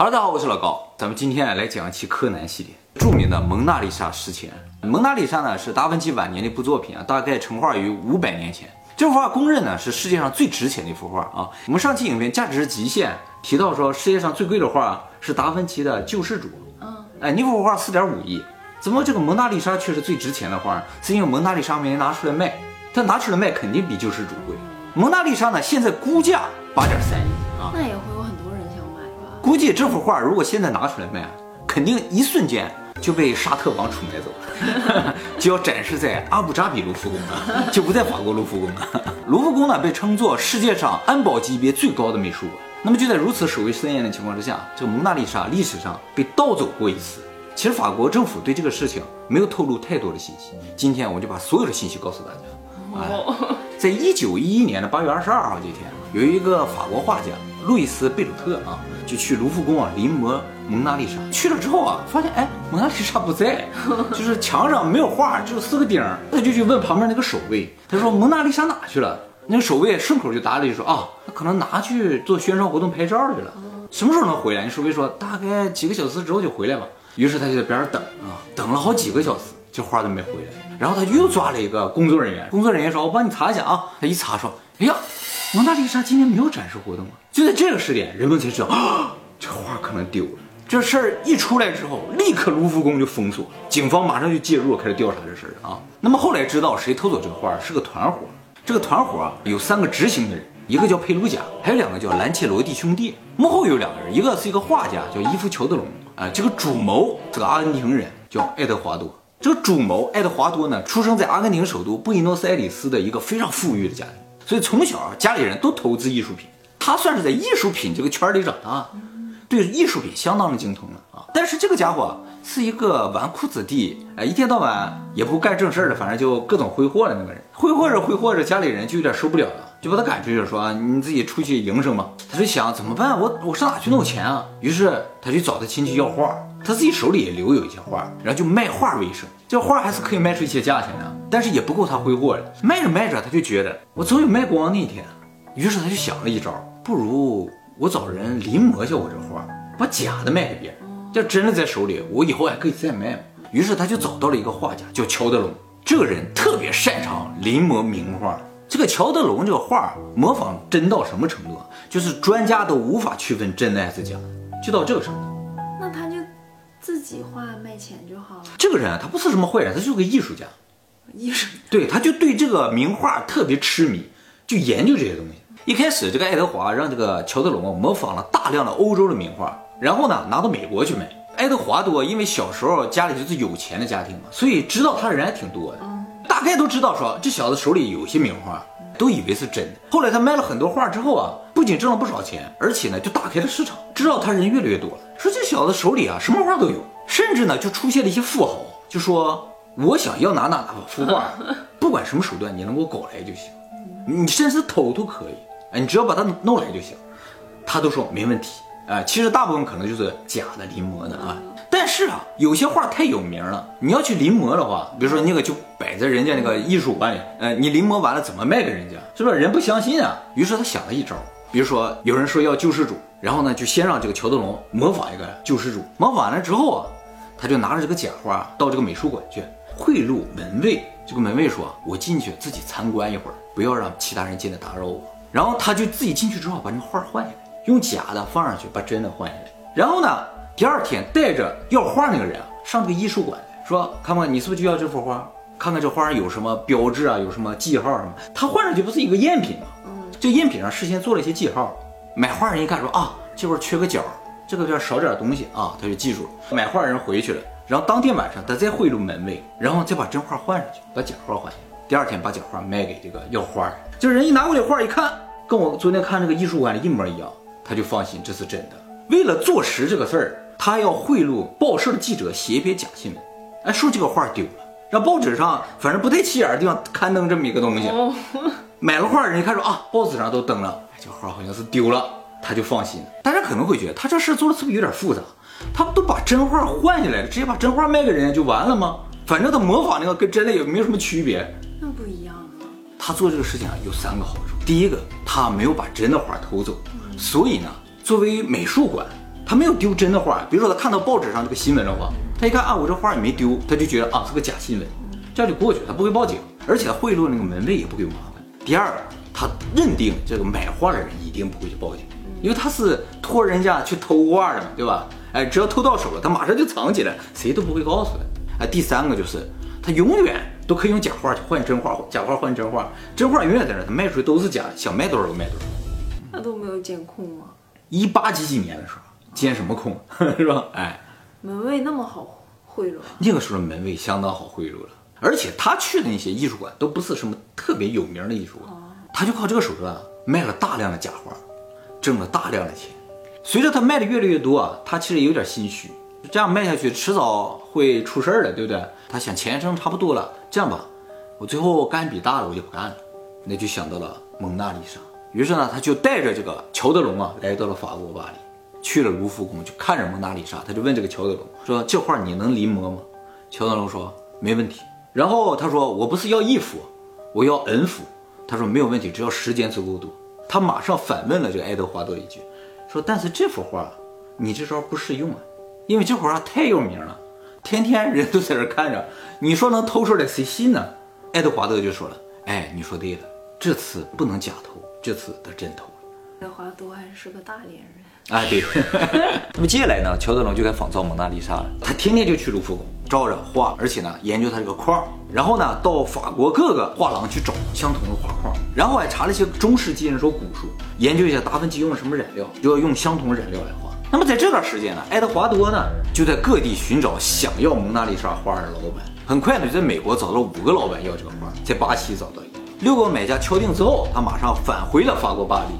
Hello，大家好，我是老高。咱们今天啊来讲一期柯南系列，著名的蒙娜丽莎事件。蒙娜丽莎呢是达芬奇晚年的一部作品啊，大概成画于五百年前。这幅画公认呢是世界上最值钱的一幅画啊。我们上期影片《价值极限》提到说，世界上最贵的画是达芬奇的救世主。嗯，哎，那幅画四点五亿，怎么这个蒙娜丽莎却是最值钱的画？是因为蒙娜丽莎没人拿出来卖，但拿出来卖肯定比救世主贵。蒙娜丽莎呢现在估价八点三亿啊，那也会？估计这幅画如果现在拿出来卖，肯定一瞬间就被沙特王储买走了，就要展示在阿布扎比卢浮宫了，就不在法国卢浮宫了。卢浮宫呢被称作世界上安保级别最高的美术馆。那么就在如此守卫森严的情况之下，这个蒙娜丽莎历史上被盗走过一次。其实法国政府对这个事情没有透露太多的信息。今天我就把所有的信息告诉大家。哦，在一九一一年的八月二十二号这天，有一个法国画家路易斯贝鲁特啊，就去卢浮宫啊临摹蒙娜丽莎。去了之后啊，发现哎，蒙娜丽莎不在，就是墙上没有画，只有四个钉儿。他就去问旁边那个守卫，他说蒙娜丽莎哪去了？那个守卫顺口就答了一句说啊，他可能拿去做宣传活动拍照去了。什么时候能回来？那守卫说大概几个小时之后就回来吧。于是他就在边上等啊，等了好几个小时，这画都没回来。然后他又抓了一个工作人员，工作人员说：“我帮你查一下啊。”他一查说：“哎呀，蒙娜丽莎今天没有展示活动啊！”就在这个时点，人们才知道啊，这画可能丢了。这事儿一出来之后，立刻卢浮宫就封锁，警方马上就介入，开始调查这事儿啊。那么后来知道谁偷走这个画是个团伙，这个团伙啊有三个执行的人，一个叫佩鲁贾，还有两个叫兰切罗蒂兄弟，幕后有两个人，一个是一个画家叫伊夫乔德隆啊，这个主谋这个阿根廷人叫爱德华多。这个主谋爱德华多呢，出生在阿根廷首都布宜诺斯艾利斯的一个非常富裕的家庭，所以从小，家里人都投资艺术品，他算是在艺术品这个圈里长大，对艺术品相当的精通了啊。但是这个家伙是一个纨绔子弟，哎，一天到晚也不干正事儿的，反正就各种挥霍的那个人。挥霍着挥霍着，家里人就有点受不了了，就把他赶出去，说你自己出去营生吧。他就想怎么办？我我上哪去弄钱啊？于是他就找他亲戚要画。他自己手里也留有一些画，然后就卖画为生。这画还是可以卖出一些价钱的，但是也不够他挥霍的。卖着卖着，他就觉得我总有卖光那一天。于是他就想了一招，不如我找人临摹一下我这画，把假的卖给别人。要真的在手里，我以后还可以再卖嘛。于是他就找到了一个画家，叫乔德龙。这个人特别擅长临摹名画。这个乔德龙这个画模仿真到什么程度？就是专家都无法区分真的还是假的，就到这个程度。己画卖钱就好了。这个人啊，他不是什么坏人，他就是个艺术家。艺术对，他就对这个名画特别痴迷，就研究这些东西。一开始，这个爱德华让这个乔德龙模仿了大量的欧洲的名画，然后呢拿到美国去卖。爱德华多因为小时候家里就是有钱的家庭嘛，所以知道他的人还挺多的，大概都知道说这小子手里有些名画，都以为是真的。后来他卖了很多画之后啊，不仅挣了不少钱，而且呢就打开了市场，知道他人越来越多了。说这小子手里啊什么画都有，甚至呢就出现了一些富豪，就说我想要哪哪哪幅画，不管什么手段你能给我搞来就行，你甚至偷都可以，哎，你只要把它弄来就行。他都说没问题。啊，其实大部分可能就是假的临摹的啊，但是啊，有些画太有名了，你要去临摹的话，比如说那个就摆在人家那个艺术馆里，呃，你临摹完了怎么卖给人家？是不是人不相信啊？于是他想了一招，比如说有人说要救世主，然后呢就先让这个乔德龙模仿一个救世主，模仿完了之后啊，他就拿着这个假画到这个美术馆去贿赂门卫，这个门卫说，我进去自己参观一会儿，不要让其他人进来打扰我，然后他就自己进去之后把那个画换下来。用假的放上去，把真的换下来。然后呢，第二天带着要画那个人啊，上这个艺术馆说：“看看你是不是就要这幅画？看看这画上有什么标志啊，有什么记号什么？他换上去不是一个赝品吗？这赝品上事先做了一些记号。买画人一看说啊，这块缺个角，这个边少点东西啊，他就记住了。买画人回去了，然后当天晚上他再贿赂门卫，然后再把真画换上去，把假画换下来。第二天把假画卖给这个要画的，这人一拿过来画一看，跟我昨天看那个艺术馆里一模一样。”他就放心，这是真的。为了坐实这个事儿，他要贿赂报社的记者写一篇假新闻，哎，说这个画丢了，让报纸上反正不太起眼的地方刊登这么一个东西。买了画人一看说啊，报纸上都登了，这画好像是丢了，他就放心了。大家可能会觉得他这事做的是不是有点复杂？他不都把真画换下来了，直接把真画卖给人家就完了吗？反正他模仿那个跟真的也没有什么区别。那不一样啊。他做这个事情啊，有三个好处。第一个，他没有把真的画偷走。所以呢，作为美术馆，他没有丢真的画。比如说他看到报纸上这个新闻的话，他一看啊，我这画也没丢，他就觉得啊是个假新闻，这样就过去了，他不会报警，而且他贿赂那个门卫也不会有麻烦。第二，他认定这个买画的人一定不会去报警，因为他是托人家去偷画的嘛，对吧？哎，只要偷到手了，他马上就藏起来，谁都不会告诉他。哎，第三个就是他永远都可以用假画去换真画，假画换真画，真画永远在那，他卖出去都是假的，想卖多少就卖多少。那都没有监控吗？一八几几年的时候，监什么控 是吧？哎，门卫那么好贿赂啊？那个时候门卫相当好贿赂了，而且他去的那些艺术馆都不是什么特别有名的艺术馆，他就靠这个手段卖了大量的假画，挣了大量的钱。随着他卖的越来越多啊，他其实有点心虚，这样卖下去迟早会出事儿的，对不对？他想钱挣差不多了，这样吧，我最后干笔大的我就不干了，那就想到了蒙娜丽莎。于是呢，他就带着这个乔德龙啊，来到了法国巴黎，去了卢浮宫，就看着蒙娜丽莎，他就问这个乔德龙说：“这画你能临摹吗？”乔德龙说：“没问题。”然后他说：“我不是要一幅，我要 n 幅。”他说：“没有问题，只要时间足够多。”他马上反问了这个爱德华多一句，说：“但是这幅画，你这招不适用啊，因为这幅画太有名了，天天人都在这看着，你说能偷出来谁信呢？”爱德华多就说了：“哎，你说对了，这次不能假偷。”这次他真偷爱。德华多还是个大连人。哎，对。那么接下来呢，乔德龙就该仿造蒙娜丽莎了。他天天就去卢浮宫照着画，而且呢研究他这个框，然后呢到法国各个画廊去找相同的画框，然后还查了一些中世纪那时候古书，研究一下达芬奇用了什么染料，就要用相同染料来画。那么在这段时间呢，爱德华多呢就在各地寻找想要蒙娜丽莎画的老板。很快呢就在美国找到五个老板要这个画，在巴西找到一个。六个买家敲定之后，他马上返回了法国巴黎，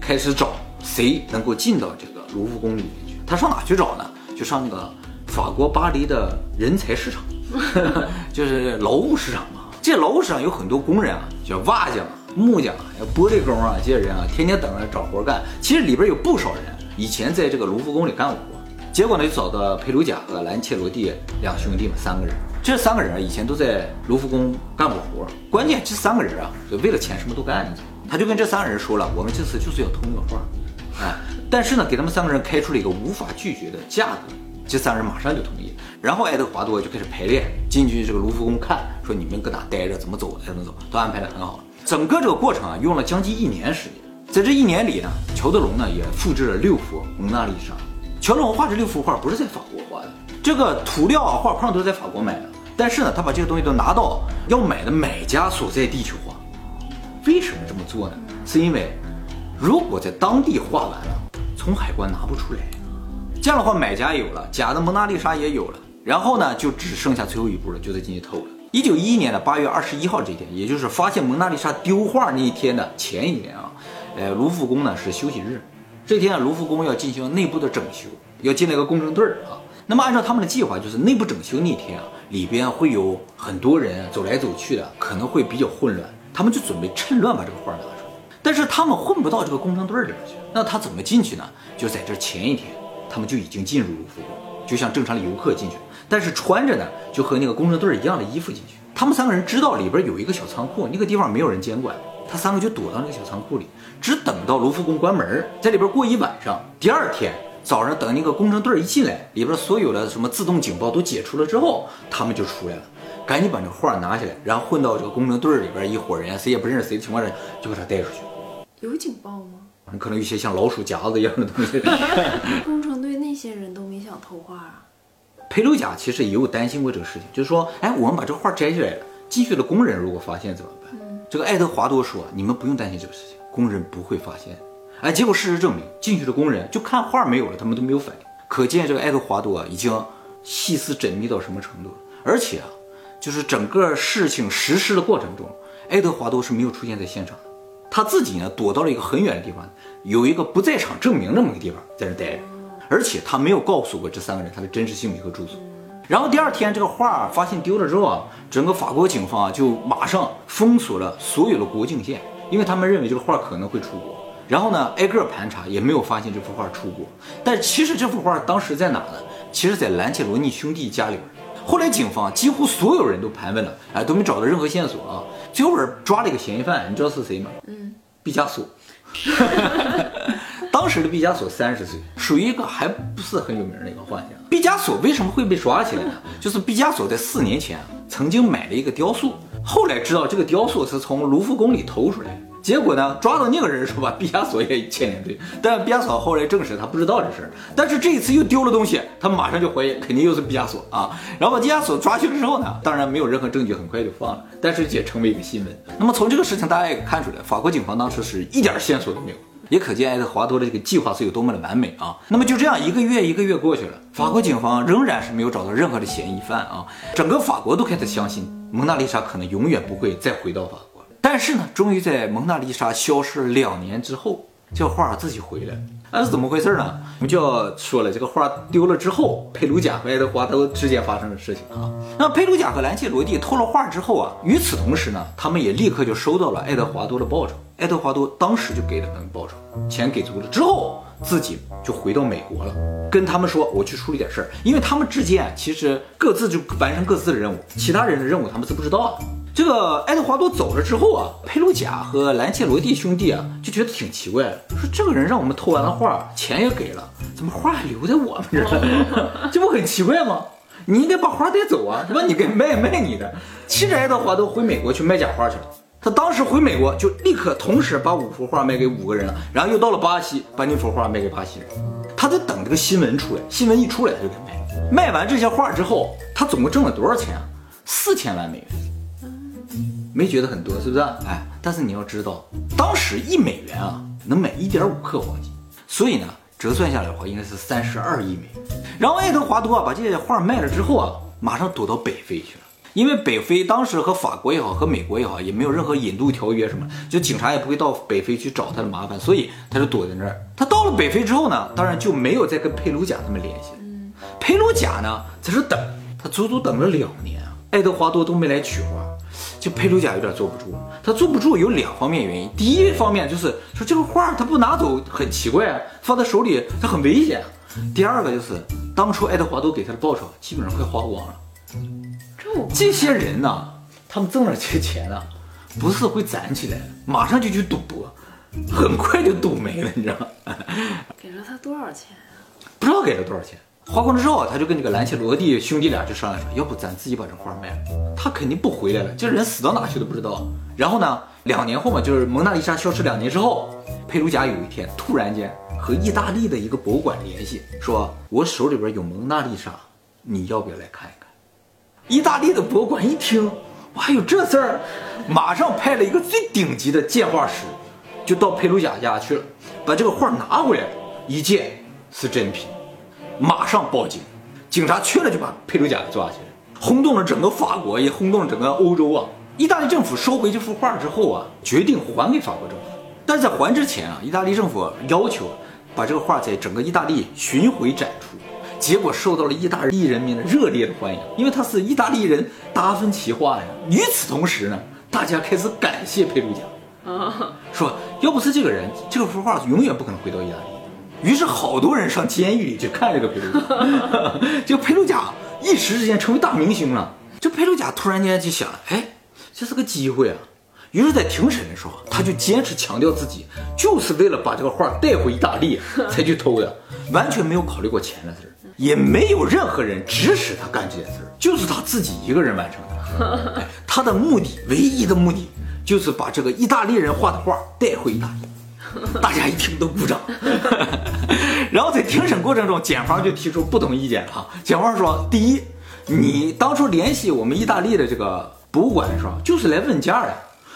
开始找谁能够进到这个卢浮宫里面去。他上哪去找呢？就上那个法国巴黎的人才市场，就是劳务市场嘛。这劳务市场有很多工人啊，叫瓦匠、木匠、玻璃工啊，这些人啊，天天等着找活干。其实里边有不少人以前在这个卢浮宫里干过活。结果呢，就找到佩鲁贾和兰切罗蒂两兄弟们三个人。这三个人啊，以前都在卢浮宫干过活。关键这三个人啊，就为了钱什么都干。他就跟这三个人说了，我们这次就是要偷那个画，哎，但是呢，给他们三个人开出了一个无法拒绝的价格。这三人马上就同意。然后爱德华多就开始排练，进去这个卢浮宫看，说你们搁哪待着，怎么走，怎么走，都安排的很好。整个这个过程啊，用了将近一年时间。在这一年里呢，乔德龙呢也复制了六幅蒙娜丽莎。乔德龙画这六幅画不是在法国画的，这个涂料啊、画框都是在法国买的。但是呢，他把这个东西都拿到要买的买家所在地去画。为什么这么做呢？是因为如果在当地画完了，从海关拿不出来。这样的话，买家有了，假的蒙娜丽莎也有了，然后呢，就只剩下最后一步了，就得进去偷了。一九一一年的八月二十一号这一天，也就是发现蒙娜丽莎丢画那一天的前一天啊，呃，卢浮宫呢是休息日。这天啊，卢浮宫要进行内部的整修，要进来个工程队儿啊。那么按照他们的计划，就是内部整修那天啊，里边会有很多人走来走去的，可能会比较混乱。他们就准备趁乱把这个画拿出来。但是他们混不到这个工程队里边去，那他怎么进去呢？就在这前一天，他们就已经进入卢浮宫，就像正常的游客进去，但是穿着呢就和那个工程队一样的衣服进去。他们三个人知道里边有一个小仓库，那个地方没有人监管。他三个就躲到那个小仓库里，只等到卢浮宫关门，在里边过一晚上。第二天早上，等那个工程队一进来，里边所有的什么自动警报都解除了之后，他们就出来了，赶紧把那画拿下来，然后混到这个工程队里边一伙人，谁也不认识谁的情况下，就把他带出去。有警报吗？可能一些像老鼠夹子一样的东西。工程队那些人都没想偷画啊。裴鲁贾其实也有担心过这个事情，就是说，哎，我们把这画摘下来了，进去的工人如果发现怎么办？这个爱德华多说：“你们不用担心这个事情，工人不会发现。”哎，结果事实证明，进去的工人就看画没有了，他们都没有反应。可见这个爱德华多啊，已经细思缜密到什么程度了。而且啊，就是整个事情实施的过程中，爱德华多是没有出现在现场的，他自己呢躲到了一个很远的地方，有一个不在场证明这么个地方在那待着，而且他没有告诉过这三个人他的真实姓名和住所。然后第二天，这个画发现丢了之后啊，整个法国警方啊就马上封锁了所有的国境线，因为他们认为这个画可能会出国。然后呢，挨个盘查也没有发现这幅画出国。但其实这幅画当时在哪呢？其实，在兰切罗尼兄弟家里。后来警方几乎所有人都盘问了，哎，都没找到任何线索啊。最后边抓了一个嫌疑犯，你知道是谁吗？嗯，毕加索。当时的毕加索三十岁，属于一个还不是很有名的一个画家。毕加索为什么会被抓起来呢？就是毕加索在四年前曾经买了一个雕塑，后来知道这个雕塑是从卢浮宫里偷出来的。结果呢，抓到那个人说吧，毕加索也牵连罪。但毕加索后来证实他不知道这事儿。但是这一次又丢了东西，他马上就怀疑肯定又是毕加索啊。然后把毕加索抓去了之后呢，当然没有任何证据，很快就放了。但是也成为一个新闻。那么从这个事情大家也看出来，法国警方当时是一点线索都没有，也可见爱德华多的这个计划是有多么的完美啊。那么就这样一个月一个月过去了，法国警方仍然是没有找到任何的嫌疑犯啊。整个法国都开始相信蒙娜丽莎可能永远不会再回到法国。但是呢，终于在蒙娜丽莎消失两年之后，这画自己回来。那是怎么回事呢？我们就要说了，这个画丢了之后，佩鲁贾和爱德华都之间发生的事情啊。那佩鲁贾和兰切罗蒂偷了画之后啊，与此同时呢，他们也立刻就收到了爱德华多的报酬。爱德华多当时就给了他们报酬，钱给足了之后，自己就回到美国了，跟他们说我去处理点事儿，因为他们之间其实各自就完成各自的任务，其他人的任务他们是不知道的。这个爱德华多走了之后啊，佩鲁贾和兰切罗蒂兄弟啊就觉得挺奇怪，说这个人让我们偷完了画，钱也给了，怎么画还留在我们这儿？这不很奇怪吗？你应该把画带走啊，是吧？你给卖卖你的。其实爱德华多回美国去卖假画去了，他当时回美国就立刻同时把五幅画卖给五个人了，然后又到了巴西把那幅画卖给巴西人。他在等这个新闻出来，新闻一出来他就给卖。卖完这些画之后，他总共挣了多少钱啊？四千万美元。没觉得很多，是不是？哎，但是你要知道，当时一美元啊能买一点五克黄金，所以呢，折算下来的话应该是三十二亿美元。然后爱德华多啊把这些画卖了之后啊，马上躲到北非去了，因为北非当时和法国也好，和美国也好，也没有任何引渡条约什么，就警察也不会到北非去找他的麻烦，所以他就躲在那儿。他到了北非之后呢，当然就没有再跟佩鲁贾他们联系了。佩鲁贾呢在这等，他足足等了两年啊，爱德华多都没来取画。就佩鲁贾有点坐不住，他坐不住有两方面原因。第一方面就是说这个画他不拿走很奇怪，放在手里他很危险。第二个就是当初爱德华多给他的报酬基本上快花光了。这些人呢，他们挣了这些钱呢，不是会攒起来，马上就去赌博，很快就赌没了，你知道吗？给了他多少钱不知道给了多少钱。花光之后，他就跟这个兰切罗蒂兄弟俩就商量说，要不咱自己把这画卖了，他肯定不回来了，这人死到哪去都不知道。然后呢，两年后嘛，就是蒙娜丽莎消失两年之后，佩鲁贾有一天突然间和意大利的一个博物馆联系，说我手里边有蒙娜丽莎，你要不要来看一看？意大利的博物馆一听，还有这事儿，马上派了一个最顶级的鉴画师，就到佩鲁贾家去了，把这个画拿回来，一见是真品。马上报警，警察去了就把佩鲁贾抓起来，轰动了整个法国，也轰动了整个欧洲啊！意大利政府收回这幅画之后啊，决定还给法国政府，但是在还之前啊，意大利政府要求把这个画在整个意大利巡回展出，结果受到了意大利人民的热烈的欢迎，因为它是意大利人达芬奇画呀。与此同时呢，大家开始感谢佩鲁贾，说要不是这个人，这幅画永远不可能回到意大利。于是好多人上监狱里去看这个佩鲁贾，这个佩鲁贾一时之间成为大明星了。这佩鲁贾突然间就想，哎，这是个机会啊！于是，在庭审的时候，他就坚持强调自己就是为了把这个画带回意大利 才去偷的，完全没有考虑过钱的事儿，也没有任何人指使他干这件事儿，就是他自己一个人完成的。他的目的，唯一的目的，就是把这个意大利人画的画带回意大利。大家一听都鼓掌，然后在庭审过程中，检方就提出不同意见了。检方说：第一，你当初联系我们意大利的这个博物馆的时候，就是来问价的。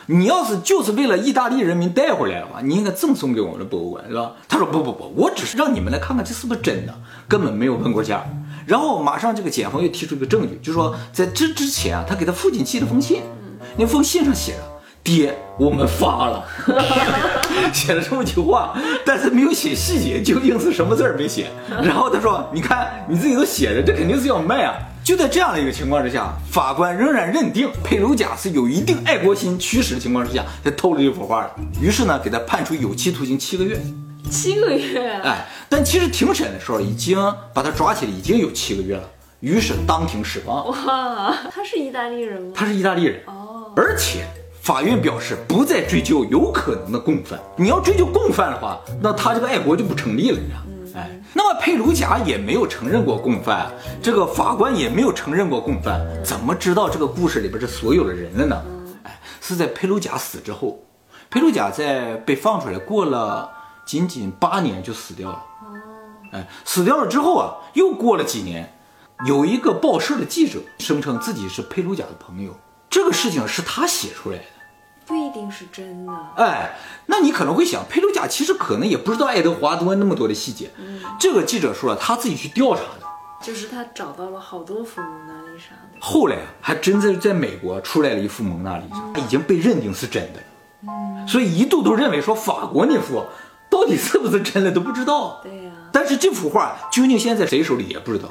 你要是就是为了意大利人民带回来的话，你应该赠送给我们的博物馆，是吧？他说：不不不，我只是让你们来看看这是不是真的，根本没有问过价。然后马上这个检方又提出一个证据，就说在这之前啊，他给他父亲寄了封信，那封信上写着。爹，我们发了，写了这么句话，但是没有写细节，究竟是什么字儿没写。然后他说：“你看你自己都写着，这肯定是要卖啊。”就在这样的一个情况之下，法官仍然认定佩鲁贾是有一定爱国心驱使的情况之下，才偷了这幅画的。于是呢，给他判处有期徒刑七个月。七个月？哎，但其实庭审的时候已经把他抓起来，已经有七个月了。于是当庭释放。哇，他是意大利人吗？他是意大利人哦，而且。法院表示不再追究有可能的共犯。你要追究共犯的话，那他这个爱国就不成立了，你知道？哎，那么佩鲁贾也没有承认过共犯，这个法官也没有承认过共犯，怎么知道这个故事里边这所有的人了呢？哎，是在佩鲁贾死之后，佩鲁贾在被放出来过了仅仅八年就死掉了。哎，死掉了之后啊，又过了几年，有一个报社的记者声称自己是佩鲁贾的朋友，这个事情是他写出来的。不一定是真的。哎，那你可能会想，佩鲁贾其实可能也不知道爱德华多那么多的细节。这个记者说了，他自己去调查的。就是他找到了好多幅蒙娜丽莎的。后来啊，还真在在美国出来了一幅蒙娜丽莎，已经被认定是真的。嗯，所以一度都认为说法国那幅到底是不是真的都不知道。对呀。但是这幅画究竟现在谁手里也不知道。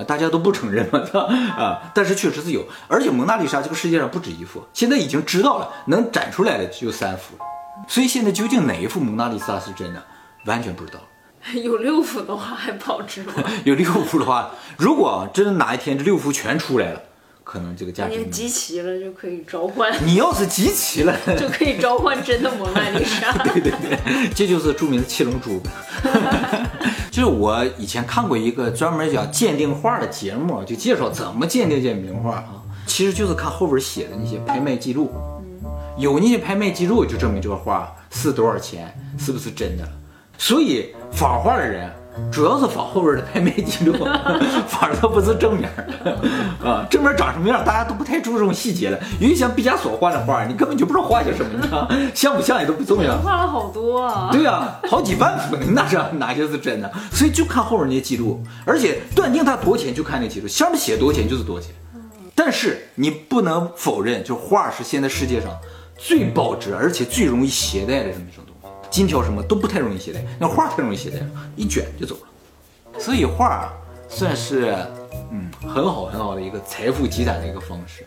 啊，大家都不承认嘛，啊，但是确实是有，而且蒙娜丽莎这个世界上不止一幅，现在已经知道了，能展出来的就三幅了。所以现在究竟哪一幅蒙娜丽莎是真的，完全不知道。有六幅的话还不好知吗？有六幅的话，如果真的哪一天这六幅全出来了，可能这个价值。你集齐了就可以召唤。你要是集齐了，就可以召唤真的蒙娜丽莎。对对对，这就是著名的七龙珠。就是我以前看过一个专门讲鉴定画的节目，就介绍怎么鉴定这些名画啊，其实就是看后边写的那些拍卖记录，有那些拍卖记录就证明这个画是多少钱，是不是真的。所以仿画的人主要是仿后边的拍卖记录，反而不是正面啊。正面长什么样，大家都不太注重细节了。尤其像毕加索画的画，你根本就不知道画些什么，像不像也都不重要。画了好多啊。对呀，好几万幅，那这哪些是真的？所以就看后边那些记录，而且断定它多钱就看那记录，上面写多钱就是多钱。但是你不能否认，就画是现在世界上最保值而且最容易携带的这么一种。金条什么都不太容易携带，那画太容易携带了，一卷就走了。所以画算是嗯很好很好的一个财富积攒的一个方式。